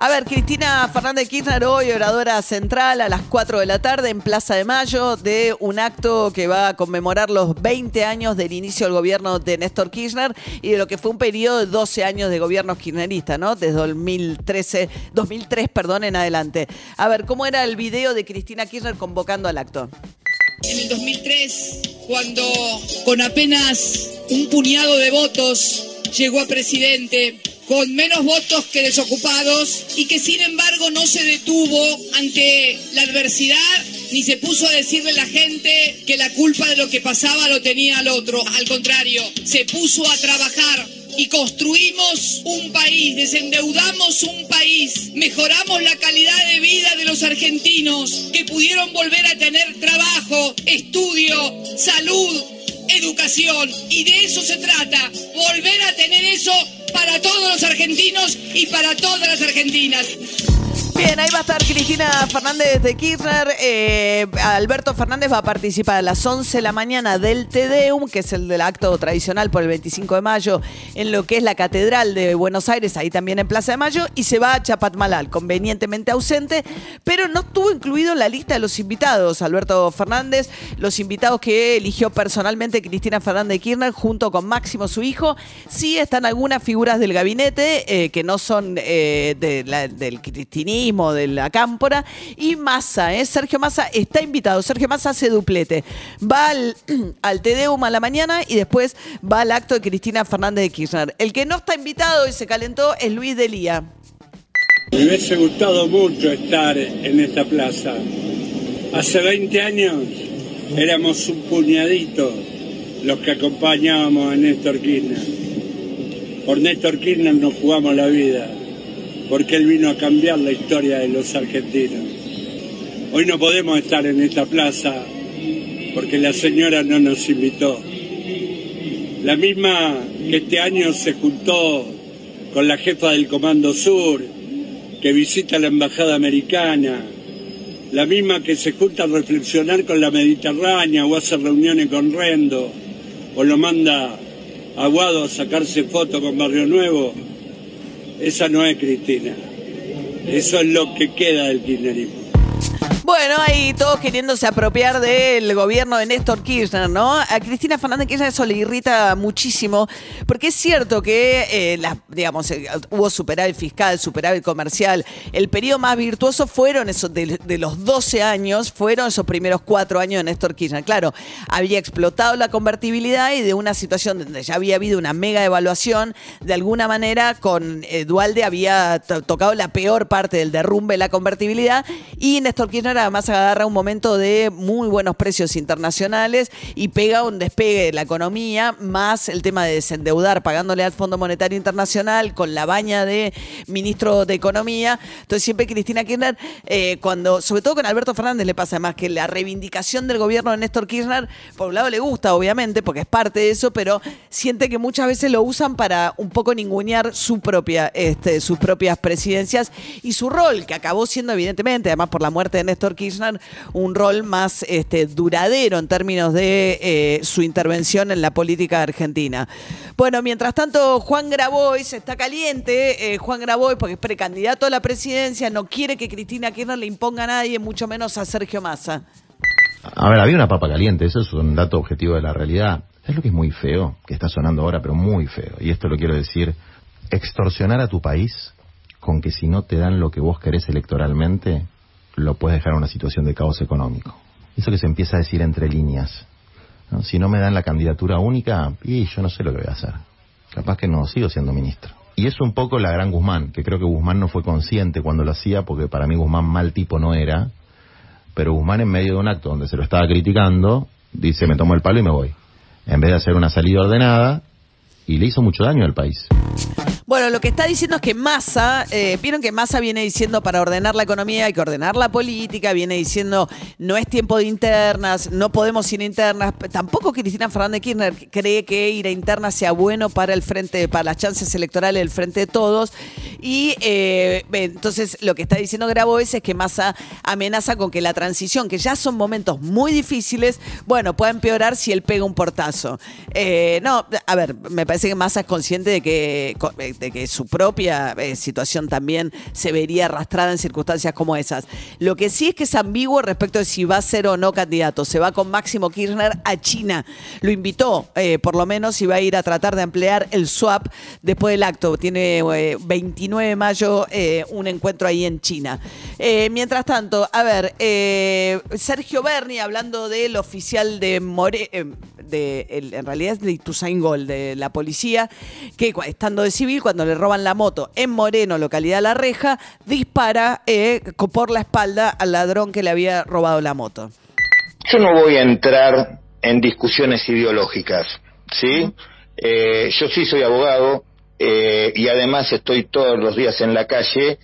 A ver, Cristina Fernández Kirchner hoy, oradora central a las 4 de la tarde en Plaza de Mayo de un acto que va a conmemorar los 20 años del inicio del gobierno de Néstor Kirchner y de lo que fue un periodo de 12 años de gobierno kirchnerista, ¿no? Desde 2013, 2003, perdón, en adelante. A ver, ¿cómo era el video de Cristina Kirchner convocando al acto? En el 2003, cuando con apenas un puñado de votos llegó a presidente, con menos votos que desocupados y que sin embargo no se detuvo ante la adversidad ni se puso a decirle a la gente que la culpa de lo que pasaba lo tenía al otro. Al contrario, se puso a trabajar y construimos un país, desendeudamos un país, mejoramos la calidad de vida de los argentinos que pudieron volver a tener trabajo, estudio, salud, educación. Y de eso se trata, volver a tener eso para todos los argentinos y para todas las argentinas. Bien, ahí va a estar Cristina Fernández de Kirchner. Eh, Alberto Fernández va a participar a las 11 de la mañana del Tedeum, que es el del acto tradicional por el 25 de mayo, en lo que es la Catedral de Buenos Aires, ahí también en Plaza de Mayo, y se va a Chapatmalal, convenientemente ausente, pero no estuvo incluido en la lista de los invitados, Alberto Fernández, los invitados que eligió personalmente Cristina Fernández de Kirchner junto con Máximo, su hijo. Sí están algunas figuras del gabinete eh, que no son eh, del cristinismo, de la cámpora, y Massa, ¿eh? Sergio Massa está invitado. Sergio Massa hace duplete. Va al, al Tedeum a la mañana y después va al acto de Cristina Fernández de Kirchner. El que no está invitado y se calentó es Luis Delía. Me hubiese gustado mucho estar en esta plaza. Hace 20 años éramos un puñadito los que acompañábamos a Néstor Kirchner. Por Néstor Kirchner nos jugamos la vida, porque él vino a cambiar la historia de los argentinos. Hoy no podemos estar en esta plaza porque la señora no nos invitó. La misma que este año se juntó con la jefa del Comando Sur, que visita la embajada americana, la misma que se junta a reflexionar con la Mediterránea o hace reuniones con Rendo, o lo manda a Guado a sacarse fotos con Barrio Nuevo, esa no es Cristina. Eso es lo que queda del kirchnerismo. Bueno, ahí todos queriéndose apropiar del gobierno de Néstor Kirchner, ¿no? A Cristina Fernández Kirchner eso le irrita muchísimo, porque es cierto que, eh, digamos, eh, hubo superávit fiscal, superávit comercial. El periodo más virtuoso fueron esos, de, los 12 años, fueron esos primeros cuatro años de Néstor Kirchner. Claro, había explotado la convertibilidad y de una situación donde ya había habido una mega evaluación, de alguna manera con eh, Dualde había to- tocado la peor parte del derrumbe de la convertibilidad y Néstor Kirchner además agarra un momento de muy buenos precios internacionales y pega un despegue de la economía, más el tema de desendeudar pagándole al Fondo Monetario Internacional con la baña de ministro de Economía. Entonces siempre Cristina Kirchner, eh, cuando, sobre todo con Alberto Fernández le pasa más que la reivindicación del gobierno de Néstor Kirchner, por un lado le gusta obviamente porque es parte de eso, pero siente que muchas veces lo usan para un poco ningunear su propia, este, sus propias presidencias y su rol, que acabó siendo evidentemente, además por la muerte de Néstor Kirchner, un rol más este, duradero en términos de eh, su intervención en la política argentina. Bueno, mientras tanto, Juan Grabois está caliente, eh, Juan Grabois, porque es precandidato a la presidencia, no quiere que Cristina Kirchner le imponga a nadie, mucho menos a Sergio Massa. A ver, había una papa caliente, eso es un dato objetivo de la realidad. Es lo que es muy feo, que está sonando ahora, pero muy feo. Y esto lo quiero decir, extorsionar a tu país con que si no te dan lo que vos querés electoralmente, lo puedes dejar en una situación de caos económico. Eso que se empieza a decir entre líneas. Si no me dan la candidatura única, y yo no sé lo que voy a hacer. Capaz que no sigo siendo ministro. Y es un poco la gran Guzmán, que creo que Guzmán no fue consciente cuando lo hacía, porque para mí Guzmán mal tipo no era, pero Guzmán en medio de un acto donde se lo estaba criticando, dice, me tomo el palo y me voy. En vez de hacer una salida ordenada, y le hizo mucho daño al país. Bueno, lo que está diciendo es que Massa, eh, vieron que Massa viene diciendo para ordenar la economía hay que ordenar la política, viene diciendo no es tiempo de internas, no podemos a internas. Tampoco Cristina Fernández Kirchner cree que ir a internas sea bueno para el frente, para las chances electorales del frente de todos. Y eh, entonces lo que está diciendo Grabois es que Massa amenaza con que la transición, que ya son momentos muy difíciles, bueno, pueda empeorar si él pega un portazo. Eh, no, a ver, me parece que Massa es consciente de que de que su propia eh, situación también se vería arrastrada en circunstancias como esas. Lo que sí es que es ambiguo respecto de si va a ser o no candidato. Se va con Máximo Kirchner a China. Lo invitó, eh, por lo menos, y va a ir a tratar de ampliar el swap después del acto. Tiene 29 eh, de mayo un encuentro ahí en China. mientras tanto, a ver, Sergio Berni, hablando del oficial de More en realidad es de Ituzaingol, de la policía, que estando de civil, cuando le roban la moto en Moreno, localidad La Reja, dispara eh, por la espalda al ladrón que le había robado la moto. Yo no voy a entrar en discusiones ideológicas, ¿sí? Eh, yo sí soy abogado eh, y además estoy todos los días en la calle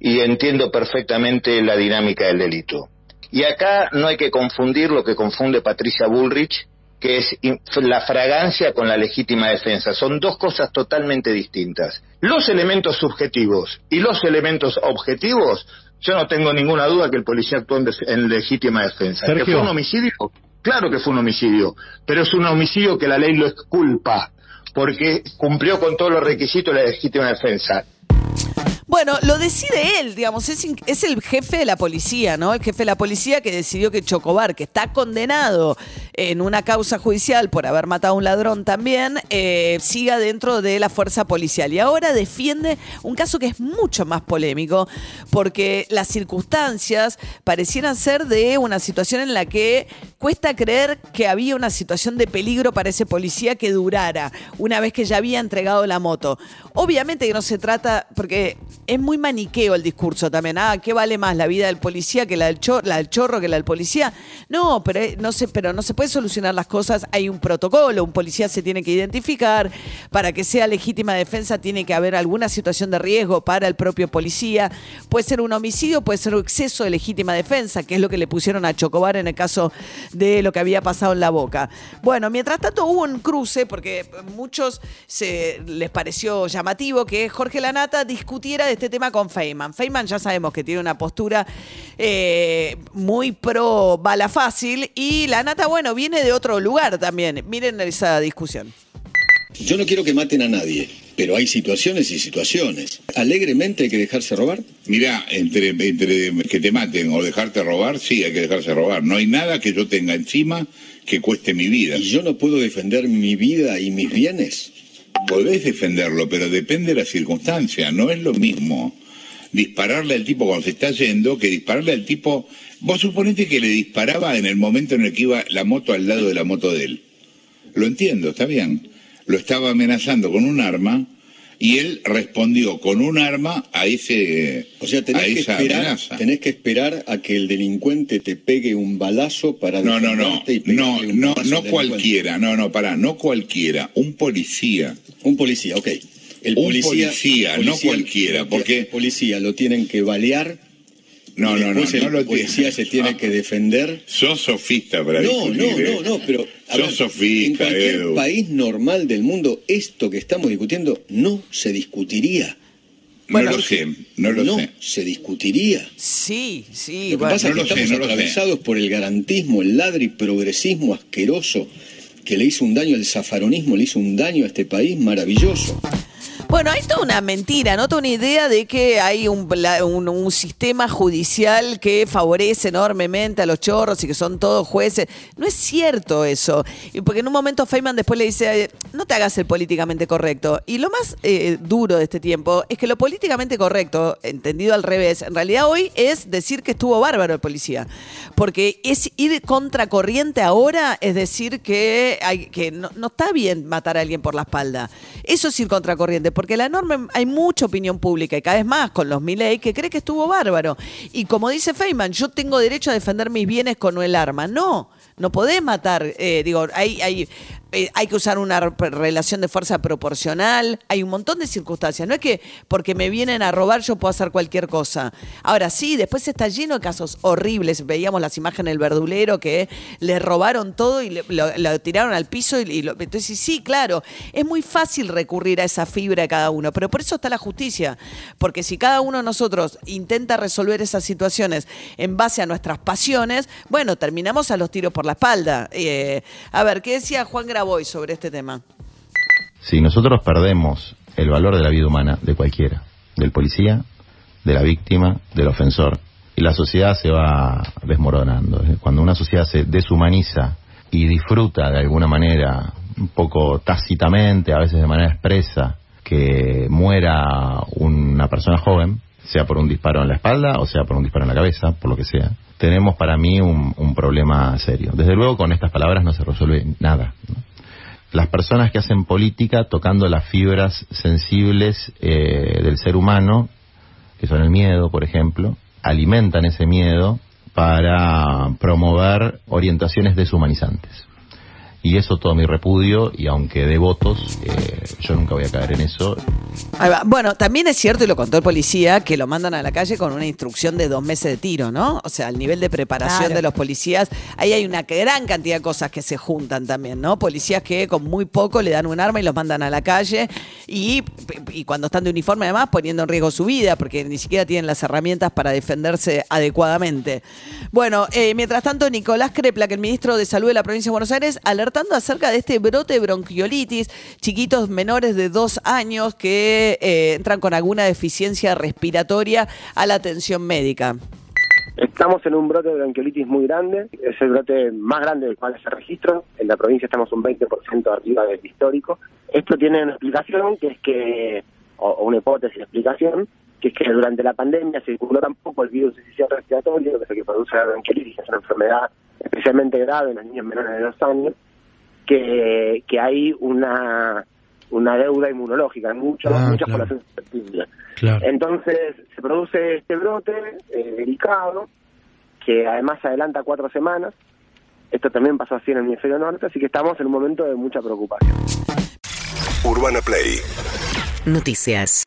y entiendo perfectamente la dinámica del delito. Y acá no hay que confundir lo que confunde Patricia Bullrich que es la fragancia con la legítima defensa. Son dos cosas totalmente distintas. Los elementos subjetivos y los elementos objetivos, yo no tengo ninguna duda que el policía actuó en, legítima defensa. ¿Que fue un homicidio? Claro que fue un homicidio, pero es un homicidio que la ley lo exculpa, porque cumplió con todos los requisitos de la legítima defensa. Bueno, lo decide él, digamos, es, es, el jefe de la policía, ¿no? El jefe de la policía que decidió que Chocobar, que está condenado en una causa judicial por haber matado a un ladrón también, eh, siga dentro de la fuerza policial. Y ahora defiende un caso que es mucho más polémico, porque las circunstancias parecieran ser de una situación en la que cuesta creer que había una situación de peligro para ese policía que durara una vez que ya había entregado la moto. Obviamente que no se trata, porque es muy maniqueo el discurso también. Ah, ¿qué vale más la vida del policía que la del, chorro, la del chorro que la del policía? No, pero eh, no se, pero no se puede solucionar las cosas. Hay un protocolo, un policía se tiene que identificar. Para que sea legítima defensa tiene que haber alguna situación de riesgo para el propio policía. Puede ser un homicidio, puede ser un exceso de legítima defensa, que es lo que le pusieron a Chocobar en el caso de lo que había pasado en la boca. Bueno, mientras tanto hubo un cruce, porque muchos se les pareció llamativo que Jorge Lanata discutiera este tema con Feynman. Feynman ya sabemos que tiene una postura eh, muy pro bala fácil y la nata, bueno, viene de otro lugar también. Miren esa discusión. Yo no quiero que maten a nadie, pero hay situaciones y situaciones. ¿Alegremente hay que dejarse robar? Mira, entre, entre que te maten o dejarte robar, sí, hay que dejarse robar. No hay nada que yo tenga encima que cueste mi vida. ¿Y yo no puedo defender mi vida y mis bienes? Podés defenderlo, pero depende de la circunstancia. No es lo mismo dispararle al tipo cuando se está yendo que dispararle al tipo. Vos suponete que le disparaba en el momento en el que iba la moto al lado de la moto de él. Lo entiendo, está bien. Lo estaba amenazando con un arma y él respondió con un arma a ese o sea tenés que esperar tenés que esperar a que el delincuente te pegue un balazo para no no no. no no no cualquiera. no no para no cualquiera. Un policía. Un policía ok. El un policía, no cualquiera porque el policía lo tienen que balear no, no, no, no lo policía se tiene que defender. Sos sofista para No, no, no, ¿eh? no, pero Sofista, en cualquier país normal del mundo esto que estamos discutiendo no se discutiría. no lo sé, no lo no sé. se discutiría. Sí, sí. Lo que pasa es que estamos atravesados por el garantismo, el ladri progresismo asqueroso que le hizo un daño al zafaronismo, le hizo un daño a este país maravilloso. Bueno, hay toda una mentira, ¿no? Toda una idea de que hay un, un, sistema judicial que favorece enormemente a los chorros y que son todos jueces. No es cierto eso. Porque en un momento Feynman después le dice, no te hagas el políticamente correcto. Y lo más eh, duro de este tiempo es que lo políticamente correcto, entendido al revés, en realidad hoy es decir que estuvo bárbaro el policía. Porque es ir contracorriente ahora, es decir que, hay, que no, está bien matar a alguien por la espalda. Eso es ir contracorriente la norma, hay mucha opinión pública y cada vez más con los Milley que cree que estuvo bárbaro. Y como dice Feynman, yo tengo derecho a defender mis bienes con el arma. No, no podés matar, eh, digo, hay, hay hay que usar una re- relación de fuerza proporcional, hay un montón de circunstancias. No es que porque me vienen a robar yo puedo hacer cualquier cosa. Ahora sí, después está lleno de casos horribles. Veíamos las imágenes del verdulero que le robaron todo y lo, tiraron al piso. Y, entonces, sí, claro, es muy fácil recurrir a esa fibra de cada uno, pero por eso está la justicia. Porque si cada uno de nosotros intenta resolver esas situaciones en base a nuestras pasiones, bueno, terminamos a los tiros por la espalda. Eh, a ver, ¿qué decía Juan Graboy sobre este tema? Si nosotros perdemos el valor de la vida humana de cualquiera, del policía, de la víctima, del ofensor, y la sociedad se va desmoronando. Cuando una sociedad se deshumaniza y disfruta de alguna manera, un poco tácitamente, a veces de manera expresa, que muera una persona joven, sea por un disparo en la espalda o sea por un disparo en la cabeza, por lo que sea, tenemos para mí un, problema serio. Desde luego con estas palabras no se resuelve nada. Las personas que hacen política tocando las fibras sensibles eh, del ser humano, que son el miedo, por ejemplo, alimentan ese miedo para promover orientaciones deshumanizantes. Y eso todo mi repudio, y aunque dé votos, eh, yo nunca voy a caer en eso. Ahí va. Bueno, también es cierto, y lo contó el policía, que lo mandan a la calle con una instrucción de dos meses de tiro, ¿no? O sea, el nivel de preparación Claro. de los policías, ahí hay una gran cantidad de cosas que se juntan también, ¿no? Policías que con muy poco le dan un arma y los mandan a la calle, y, y cuando están de uniforme además poniendo en riesgo su vida, porque ni siquiera tienen las herramientas para defenderse adecuadamente. Bueno, eh, mientras tanto, Nicolás Crepla, que el ministro de Salud de la provincia de Buenos Aires, alertando acerca de este brote de bronquiolitis, chiquitos menores de dos años que eh, entran con alguna deficiencia respiratoria a la atención médica. Estamos en un brote de bronquiolitis muy grande, es el brote más grande del cual se registra. En la provincia estamos un 20% arriba del histórico. Esto tiene una explicación, que es que, o, una hipótesis de explicación, que es que durante la pandemia circuló tan poco el virus sistema respiratorio, que es el que produce la bronquiolitis, que es una enfermedad especialmente grave en los niños menores de dos años, que, que hay una una deuda inmunológica en Ah, muchas claro. poblaciones. Claro. Entonces se produce este brote eh, delicado que además se adelanta cuatro semanas. Esto también pasó así en el hemisferio norte, así que estamos en un momento de mucha preocupación. Urbana Play Noticias.